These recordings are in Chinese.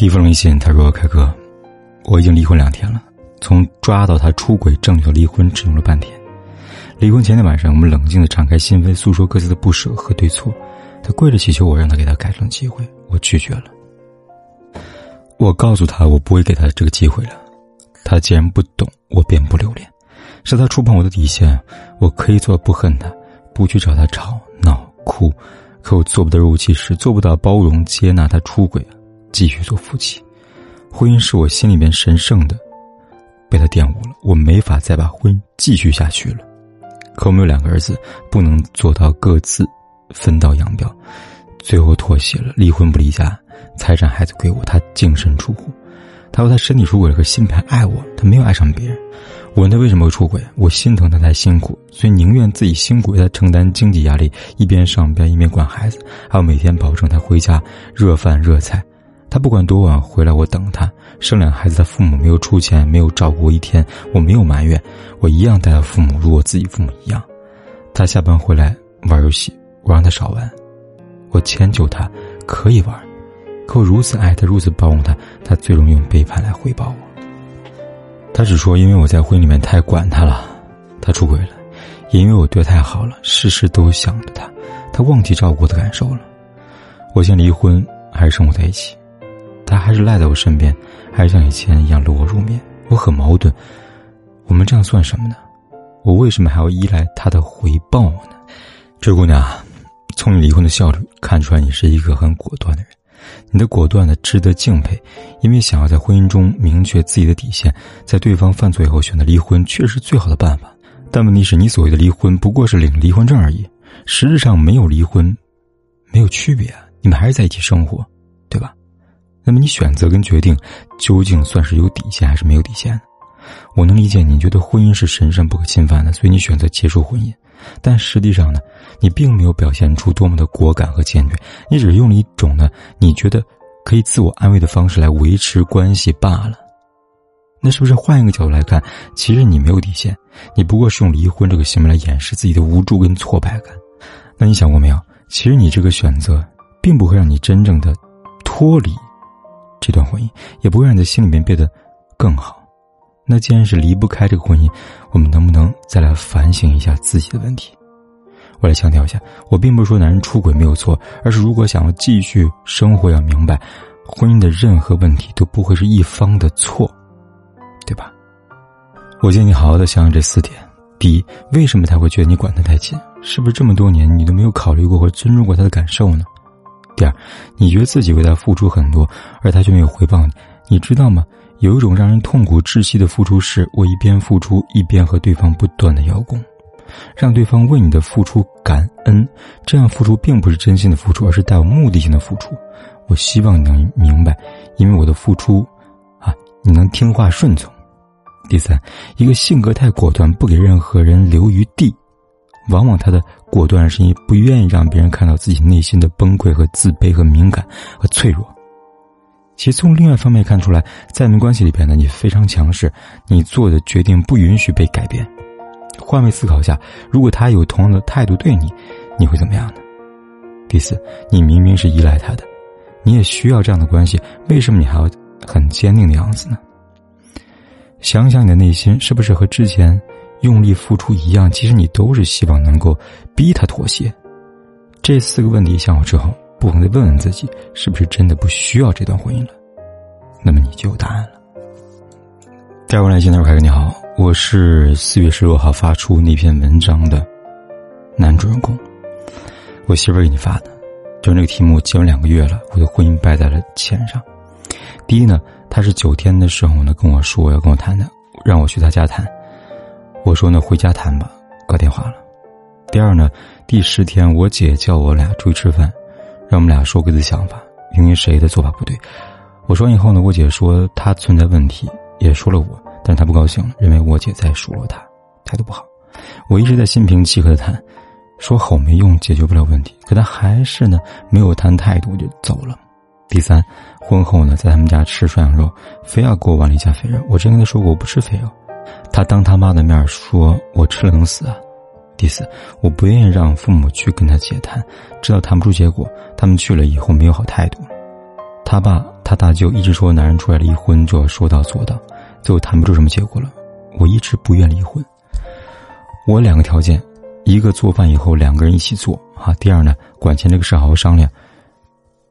第一封微信，他说：“凯哥，我已经离婚两天了，从抓到他出轨证据到离婚只用了半天。离婚前天晚上，我们冷静的敞开心扉，诉说各自的不舍和对错。他跪着祈求我让他给他改正机会，我拒绝了。我告诉他，我不会给他这个机会了。他既然不懂，我便不留恋。是他触碰我的底线，我可以做不恨他，不去找他吵闹哭，可我做不得若无其事，做不到包容接纳他出轨。”继续做夫妻，婚姻是我心里面神圣的，被他玷污了，我没法再把婚姻继续下去了。可我们有两个儿子，不能做到各自分道扬镳，最后妥协了，离婚不离家，财产孩子归我，他净身出户。他说他身体出轨了，可心里还爱我，他没有爱上别人。我问他为什么会出轨，我心疼他太辛苦，所以宁愿自己辛苦为他承担经济压力，一边上班一边管孩子，还要每天保证他回家热饭热菜。他不管多晚回来，我等他。生两孩子，的父母没有出钱，没有照顾我一天，我没有埋怨，我一样待他父母如我自己父母一样。他下班回来玩游戏，我让他少玩，我迁就他，可以玩，可我如此爱他，如此包容他，他最容易用背叛来回报我。他只说因为我在婚姻里面太管他了，他出轨了，也因为我对他太好了，事事都想着他，他忘记照顾我的感受了。我先离婚，还是生活在一起？他还是赖在我身边，还是像以前一样搂我入眠。我很矛盾，我们这样算什么呢？我为什么还要依赖他的回报呢？这姑娘，从你离婚的效率看出来，你是一个很果断的人。你的果断的值得敬佩，因为想要在婚姻中明确自己的底线，在对方犯错以后选择离婚，确实最好的办法。但问题是你所谓的离婚，不过是领离婚证而已，实质上没有离婚，没有区别。你们还是在一起生活，对吧？那么你选择跟决定，究竟算是有底线还是没有底线？我能理解你觉得婚姻是神圣不可侵犯的，所以你选择结束婚姻。但实际上呢，你并没有表现出多么的果敢和坚决，你只是用了一种呢你觉得可以自我安慰的方式来维持关系罢了。那是不是换一个角度来看，其实你没有底线，你不过是用离婚这个行为来掩饰自己的无助跟挫败感？那你想过没有？其实你这个选择，并不会让你真正的脱离。这段婚姻也不会让你的心里面变得更好。那既然是离不开这个婚姻，我们能不能再来反省一下自己的问题？我来强调一下，我并不是说男人出轨没有错，而是如果想要继续生活，要明白，婚姻的任何问题都不会是一方的错，对吧？我建议你好好的想想这四点：第一，为什么他会觉得你管他太紧？是不是这么多年你都没有考虑过或尊重过他的感受呢？第二，你觉得自己为他付出很多，而他却没有回报你，你知道吗？有一种让人痛苦窒息的付出，是我一边付出，一边和对方不断的邀功，让对方为你的付出感恩。这样付出并不是真心的付出，而是带有目的性的付出。我希望你能明白，因为我的付出，啊，你能听话顺从。第三，一个性格太果断，不给任何人留余地。往往他的果断是因为不愿意让别人看到自己内心的崩溃和自卑和敏感和脆弱。其实从另外一方面看出来，在你们关系里边呢，你非常强势，你做的决定不允许被改变。换位思考下，如果他有同样的态度对你，你会怎么样呢？第四，你明明是依赖他的，你也需要这样的关系，为什么你还要很坚定的样子呢？想想你的内心，是不是和之前？用力付出一样，其实你都是希望能够逼他妥协。这四个问题想好之后，不妨再问问自己，是不是真的不需要这段婚姻了？那么你就有答案了。第二位来信的时凯哥你好，我是四月十六号发出那篇文章的男主人公，我媳妇儿给你发的，就是那个题目，结婚两个月了，我的婚姻败在了钱上。第一呢，他是九天的时候呢跟我说要跟我谈的，让我去他家谈。我说呢，回家谈吧，挂电话了。第二呢，第十天我姐叫我俩出去吃饭，让我们俩说各自想法，因为谁的做法不对。我说完以后呢，我姐说她存在问题，也说了我，但她不高兴了，认为我姐在数落她，态度不好。我一直在心平气和的谈，说吼没用，解决不了问题。可她还是呢，没有谈态度就走了。第三，婚后呢，在他们家吃涮羊肉，非要给我碗里加肥肉。我之前跟她说过，我不吃肥肉。他当他妈的面说：“我吃了能死啊！”第四，我不愿意让父母去跟他姐谈，知道谈不出结果。他们去了以后没有好态度，他爸、他大舅一直说男人出来离婚就要说到做到，最后谈不出什么结果了。我一直不愿离婚。我两个条件，一个做饭以后两个人一起做啊，第二呢，管钱这个事好好商量，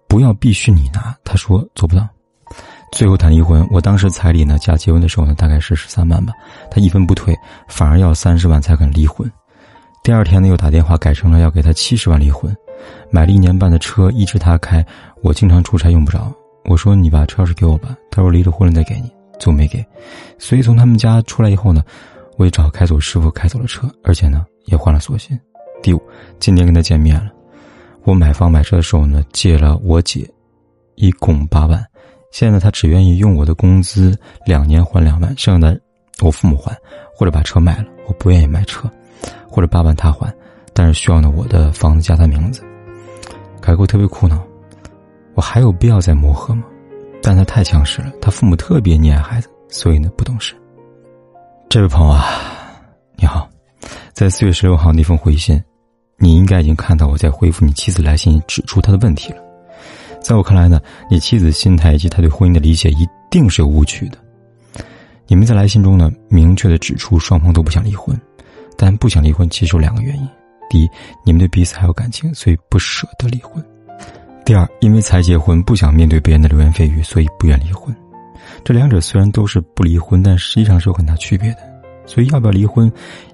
不要必须你拿。他说做不到。最后谈离婚，我当时彩礼呢加结婚的时候呢大概是十三万吧，他一分不退，反而要三十万才肯离婚。第二天呢又打电话改成了要给他七十万离婚，买了一年半的车一直他开，我经常出差用不着。我说你把车钥匙给我吧，他说离了婚了再给你，就没给。所以从他们家出来以后呢，我也找开锁师傅开走了车，而且呢也换了锁芯。第五，今天跟他见面了，我买房买车的时候呢借了我姐，一共八万。现在他只愿意用我的工资两年还两万，剩下的我父母还，或者把车卖了。我不愿意卖车，或者八万他还，但是需要呢我的房子加他名字。凯哥特别苦恼，我还有必要再磨合吗？但他太强势了，他父母特别溺爱孩子，所以呢不懂事。这位朋友啊，你好，在四月十六号那封回信，你应该已经看到我在回复你妻子来信指出他的问题了。在我看来呢，你妻子心态以及他对婚姻的理解一定是有误区的。你们在来信中呢，明确的指出双方都不想离婚，但不想离婚其实有两个原因：第一，你们对彼此还有感情，所以不舍得离婚；第二，因为才结婚不想面对别人的流言蜚语，所以不愿离婚。这两者虽然都是不离婚，但实际上是有很大区别的。所以要不要离婚，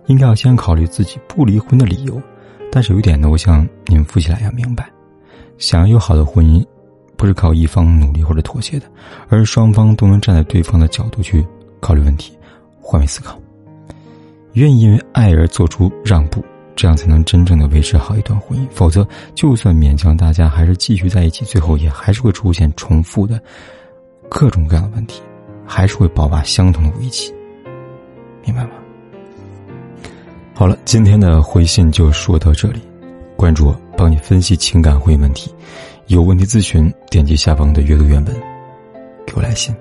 应该要先考虑自己不离婚的理由。但是有一点呢，我想你们夫妻俩要明白，想要有好的婚姻。不是靠一方努力或者妥协的，而是双方都能站在对方的角度去考虑问题，换位思考，愿意因为爱而做出让步，这样才能真正的维持好一段婚姻。否则，就算勉强大家还是继续在一起，最后也还是会出现重复的各种各样的问题，还是会爆发相同的危机。明白吗？好了，今天的回信就说到这里，关注我，帮你分析情感婚姻问题。有问题咨询，点击下方的阅读原文，给我来信。